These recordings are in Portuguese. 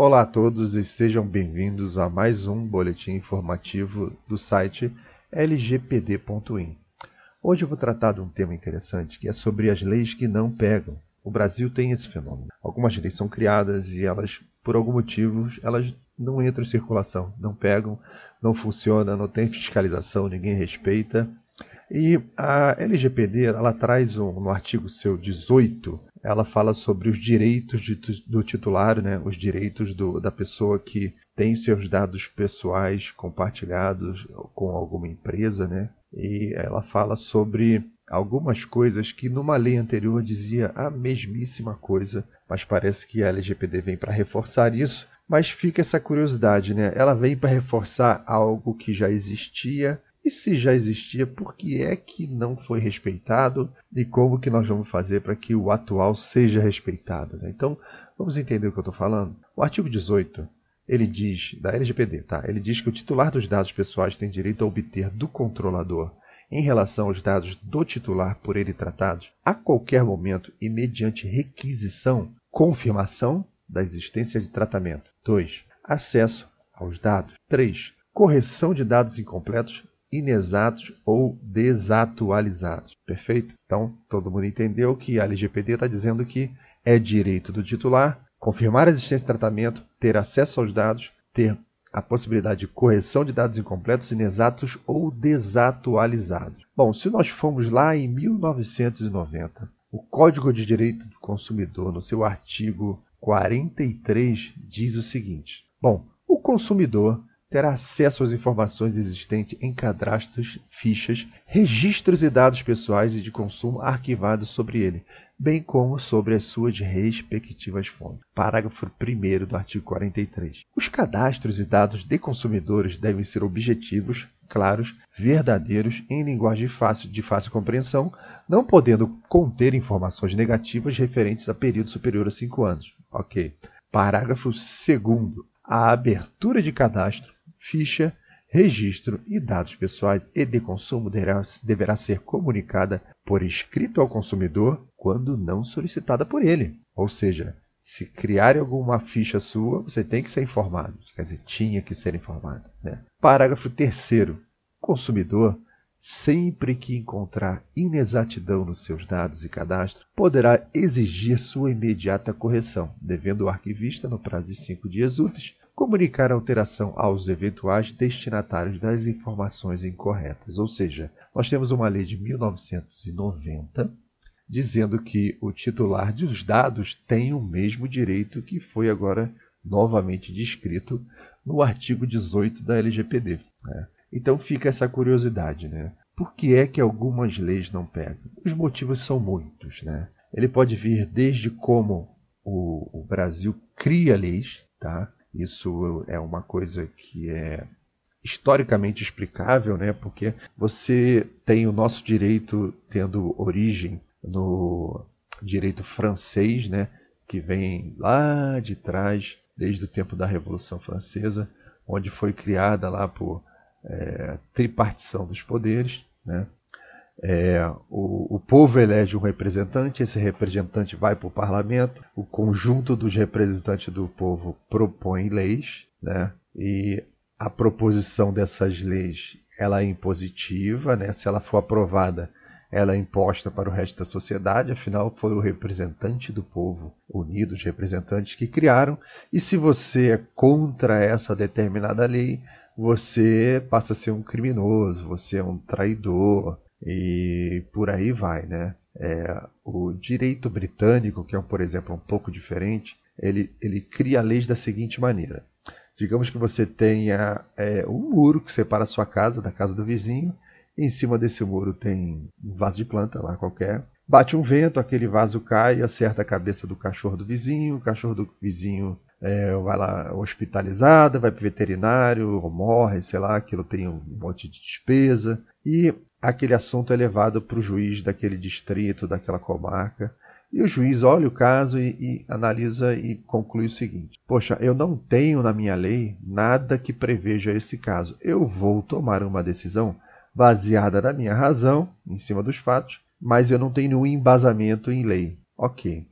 Olá a todos e sejam bem-vindos a mais um boletim informativo do site lgpd.in. Hoje eu vou tratar de um tema interessante que é sobre as leis que não pegam. O Brasil tem esse fenômeno. Algumas leis são criadas e elas, por algum motivo, elas não entram em circulação, não pegam, não funciona, não tem fiscalização, ninguém respeita. E a LGPD, ela traz um, no artigo seu 18, ela fala sobre os direitos de, do titular, né? os direitos do, da pessoa que tem seus dados pessoais compartilhados com alguma empresa, né? E ela fala sobre algumas coisas que numa lei anterior dizia a mesmíssima coisa, mas parece que a LGPD vem para reforçar isso. Mas fica essa curiosidade, né? Ela vem para reforçar algo que já existia e se já existia, por que é que não foi respeitado e como que nós vamos fazer para que o atual seja respeitado? Né? Então, vamos entender o que eu estou falando? O artigo 18, ele diz, da LGPD, tá? ele diz que o titular dos dados pessoais tem direito a obter do controlador, em relação aos dados do titular por ele tratados, a qualquer momento e mediante requisição, confirmação da existência de tratamento. 2. Acesso aos dados. 3. Correção de dados incompletos inexatos ou desatualizados. Perfeito? Então, todo mundo entendeu que a LGPD está dizendo que é direito do titular confirmar a existência de tratamento, ter acesso aos dados, ter a possibilidade de correção de dados incompletos, inexatos ou desatualizados. Bom, se nós formos lá em 1990, o Código de Direito do Consumidor, no seu artigo 43, diz o seguinte: Bom, o consumidor terá acesso às informações existentes em cadastros, fichas, registros e dados pessoais e de consumo arquivados sobre ele, bem como sobre as suas respectivas fontes. Parágrafo 1 do artigo 43. Os cadastros e dados de consumidores devem ser objetivos, claros, verdadeiros, em linguagem fácil, de fácil compreensão, não podendo conter informações negativas referentes a período superior a cinco anos. Ok. Parágrafo 2 a abertura de cadastro ficha, registro e dados pessoais e de consumo deverá, ser comunicada por escrito ao consumidor quando não solicitada por ele. Ou seja, se criarem alguma ficha sua, você tem que ser informado. Quer dizer, tinha que ser informado. Né? Parágrafo 3. Consumidor, sempre que encontrar inexatidão nos seus dados e cadastro, poderá exigir sua imediata correção, devendo o arquivista, no prazo de cinco dias úteis, comunicar a alteração aos eventuais destinatários das informações incorretas. Ou seja, nós temos uma lei de 1990 dizendo que o titular dos dados tem o mesmo direito que foi agora novamente descrito no artigo 18 da LGPD. Né? Então fica essa curiosidade, né? Por que é que algumas leis não pegam? Os motivos são muitos, né? Ele pode vir desde como o, o Brasil cria leis, tá? Isso é uma coisa que é historicamente explicável, né? Porque você tem o nosso direito tendo origem no direito francês, né? Que vem lá de trás, desde o tempo da Revolução Francesa, onde foi criada lá por é, tripartição dos poderes, né? É, o, o, povo elege um representante, esse representante vai para o parlamento, o conjunto dos representantes do povo propõe leis, né? e a proposição dessas leis ela é impositiva, né? se ela for aprovada, ela é imposta para o resto da sociedade, afinal foi o representante do povo unido, os representantes que criaram, e se você é contra essa determinada lei, você passa a ser um criminoso, você é um traidor, e por aí vai, né? É, o direito britânico, que é, por exemplo, um pouco diferente, ele, ele cria leis da seguinte maneira. Digamos que você tenha é, um muro que separa a sua casa da casa do vizinho, em cima desse muro tem um vaso de planta lá qualquer. Bate um vento, aquele vaso cai, acerta a cabeça do cachorro do vizinho, o cachorro do vizinho é, vai lá hospitalizado, vai para veterinário, morre, sei lá, aquilo tem um monte de despesa. E aquele assunto é levado para o juiz daquele distrito, daquela comarca. E o juiz olha o caso e, e, analisa e conclui o seguinte: Poxa, eu não tenho na minha lei nada que preveja esse caso. Eu vou tomar uma decisão baseada na minha razão, em cima dos fatos, mas eu não tenho nenhum embasamento em lei. Ok.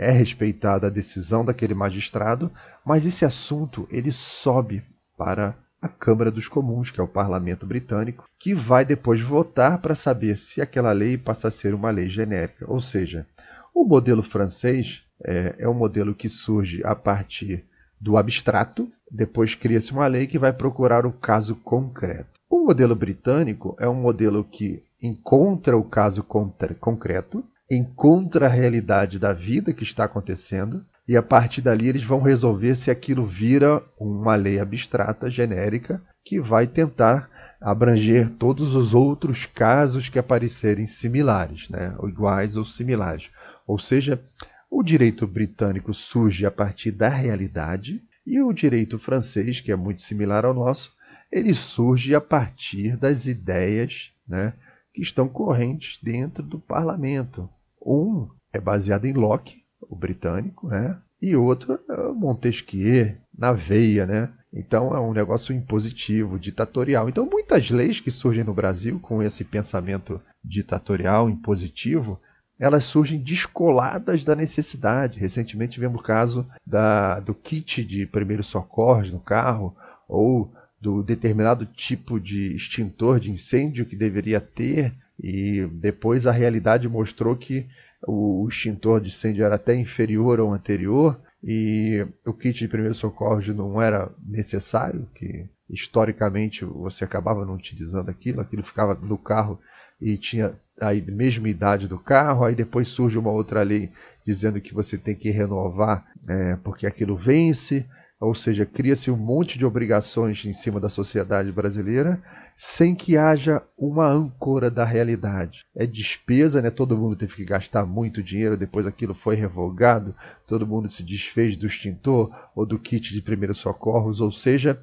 É respeitada a decisão daquele magistrado, mas esse assunto ele sobe para a Câmara dos Comuns, que é o parlamento britânico, que vai depois votar para saber se aquela lei passa a ser uma lei genérica. Ou seja, o modelo francês é, é um modelo que surge a partir do abstrato, depois cria-se uma lei que vai procurar o caso concreto. O modelo britânico é um modelo que encontra o caso concreto, encontra a realidade da vida que está acontecendo, e a partir dali eles vão resolver se aquilo vira uma lei abstrata, genérica, que vai tentar abranger todos os outros casos que aparecerem similares, né? ou iguais ou similares. Ou seja, o direito britânico surge a partir da realidade e o direito francês, que é muito similar ao nosso, ele surge a partir das ideias né, que estão correntes dentro do parlamento. Um é baseado em Locke, o britânico, né? e outro é Montesquieu, na veia. Né? Então é um negócio impositivo, ditatorial. Então muitas leis que surgem no Brasil com esse pensamento ditatorial, impositivo, elas surgem descoladas da necessidade. Recentemente tivemos o caso da, do kit de primeiros socorros no carro, ou do determinado tipo de extintor de incêndio que deveria ter, e depois a realidade mostrou que o extintor de incêndio era até inferior ao anterior, e o kit de primeiros socorros não era necessário, que historicamente você acabava não utilizando aquilo, aquilo ficava no carro e tinha a mesma idade do carro, aí depois surge uma outra lei dizendo que você tem que renovar é, porque aquilo vence, ou seja, cria-se um monte de obrigações em cima da sociedade brasileira sem que haja uma âncora da realidade. É despesa, né? todo mundo teve que gastar muito dinheiro, depois aquilo foi revogado, todo mundo se desfez do extintor ou do kit de primeiros socorros, ou seja,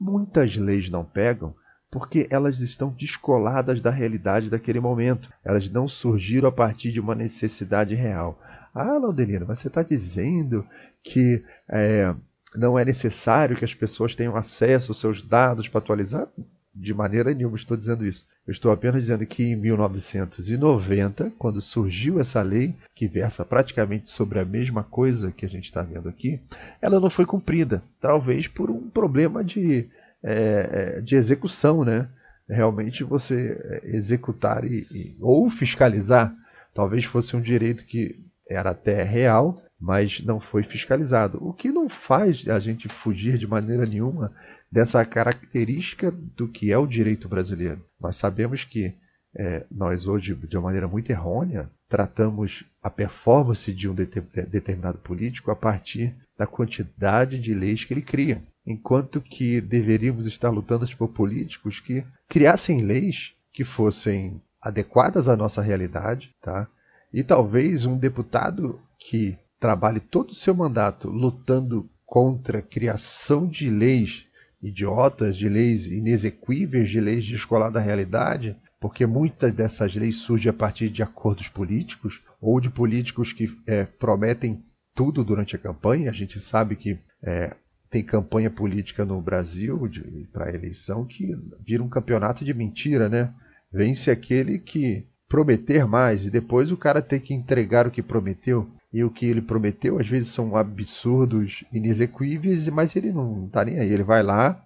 muitas leis não pegam porque elas estão descoladas da realidade daquele momento. Elas não surgiram a partir de uma necessidade real. Ah, Laudelino, mas você está dizendo que é, não é necessário que as pessoas tenham acesso aos seus dados para atualizar? De maneira nenhuma estou dizendo isso. Eu estou apenas dizendo que em 1990, quando surgiu essa lei, que versa praticamente sobre a mesma coisa que a gente está vendo aqui, ela não foi cumprida. Talvez por um problema de é, é, de execução, né? Realmente você é, executar e, e, ou fiscalizar. Talvez fosse um direito que era até real, mas não foi fiscalizado. O que não faz a gente fugir de maneira nenhuma dessa característica do que é o direito brasileiro. Nós sabemos que é, nós hoje, de uma maneira muito errônea, tratamos a performance de um determinado político a partir da quantidade de leis que ele cria enquanto que deveríamos estar lutando por políticos que criassem leis que fossem adequadas à nossa realidade, tá? E talvez um deputado que trabalhe todo o seu mandato lutando contra a criação de leis idiotas, de leis inexequíveis, de leis descoladas da realidade, porque muitas dessas leis surgem a partir de acordos políticos ou de políticos que é, prometem tudo durante a campanha. A gente sabe que é, tem campanha política no Brasil para eleição que vira um campeonato de mentira, né? Vence aquele que prometer mais e depois o cara tem que entregar o que prometeu. E o que ele prometeu às vezes são absurdos, inexequíveis, mas ele não está nem aí. Ele vai lá,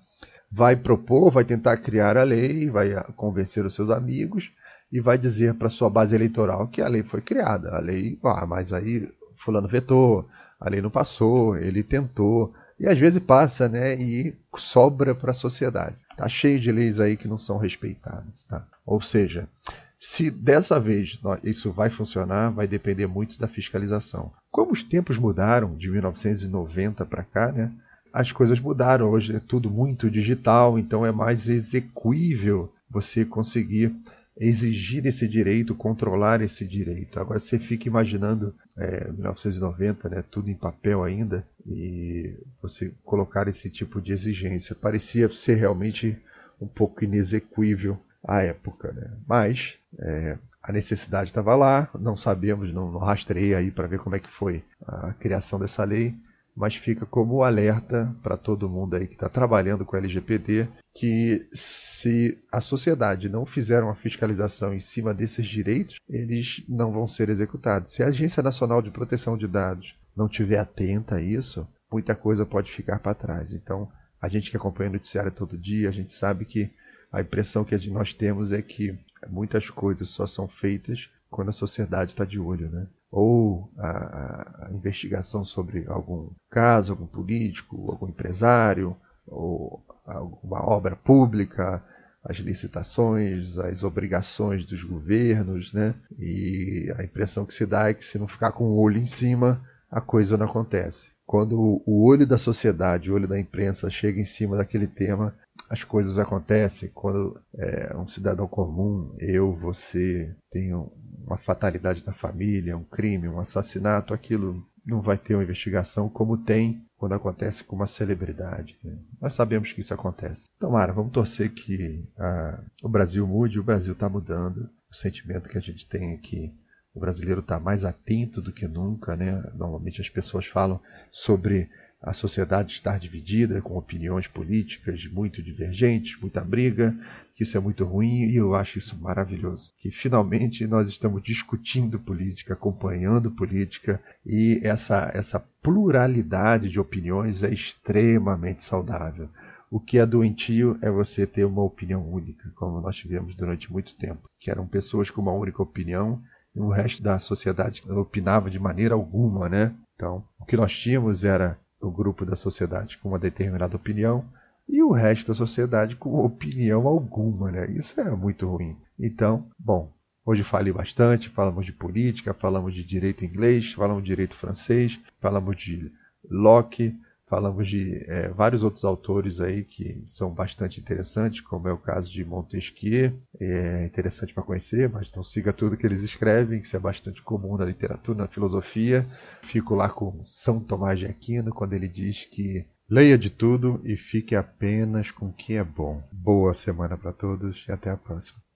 vai propor, vai tentar criar a lei, vai convencer os seus amigos e vai dizer para sua base eleitoral que a lei foi criada. A lei, ah, mas aí fulano vetou, a lei não passou, ele tentou. E às vezes passa, né? E sobra para a sociedade. Tá cheio de leis aí que não são respeitadas. Tá? Ou seja, se dessa vez isso vai funcionar, vai depender muito da fiscalização. Como os tempos mudaram de 1990 para cá, né? As coisas mudaram. Hoje é tudo muito digital, então é mais execuível você conseguir exigir esse direito, controlar esse direito. Agora você fica imaginando é, 1990, né, tudo em papel ainda, e você colocar esse tipo de exigência. Parecia ser realmente um pouco inexequível à época. Né? Mas é, a necessidade estava lá, não sabemos, não, não rastrei aí para ver como é que foi a criação dessa lei, mas fica como alerta para todo mundo aí que está trabalhando com LGPD que se a sociedade não fizer uma fiscalização em cima desses direitos, eles não vão ser executados. Se a Agência Nacional de Proteção de Dados não tiver atenta a isso, muita coisa pode ficar para trás. Então, a gente que acompanha o noticiário todo dia, a gente sabe que a impressão que nós temos é que muitas coisas só são feitas quando a sociedade está de olho, né? Ou a, a, investigação sobre algum caso, algum político, algum empresário, ou alguma obra pública, as licitações, as obrigações dos governos, né? E a impressão que se dá é que se não ficar com o olho em cima, a coisa não acontece. Quando o olho da sociedade, o olho da imprensa chega em cima daquele tema, as coisas acontecem. Quando é, um cidadão comum, eu, você, tem uma fatalidade na família, um crime, um assassinato, aquilo não vai ter uma investigação como tem quando acontece com uma celebridade. Né? Nós sabemos que isso acontece. Tomara, vamos torcer que a, o Brasil mude, o Brasil está mudando. O sentimento que a gente tem aqui o brasileiro está mais atento do que nunca, né? Normalmente as pessoas falam sobre a sociedade estar dividida, com opiniões políticas muito divergentes, muita briga, que isso é muito ruim e eu acho isso maravilhoso. Que finalmente nós estamos discutindo política, acompanhando política e essa, essa pluralidade de opiniões é extremamente saudável. O que é doentio é você ter uma opinião única, como nós tivemos durante muito tempo, que eram pessoas com uma única opinião o resto da sociedade opinava de maneira alguma, né? Então, o que nós tínhamos era o grupo da sociedade com uma determinada opinião e o resto da sociedade com opinião alguma, né? Isso era muito ruim. Então, bom, hoje falei bastante, falamos de política, falamos de direito inglês, falamos de direito francês, falamos de Locke, Falamos de é, vários outros autores aí que são bastante interessantes, como é o caso de Montesquieu, é interessante para conhecer, mas não siga tudo que eles escrevem, que isso é bastante comum na literatura, na filosofia. Fico lá com São Tomás de Aquino, quando ele diz que leia de tudo e fique apenas com o que é bom. Boa semana para todos e até a próxima.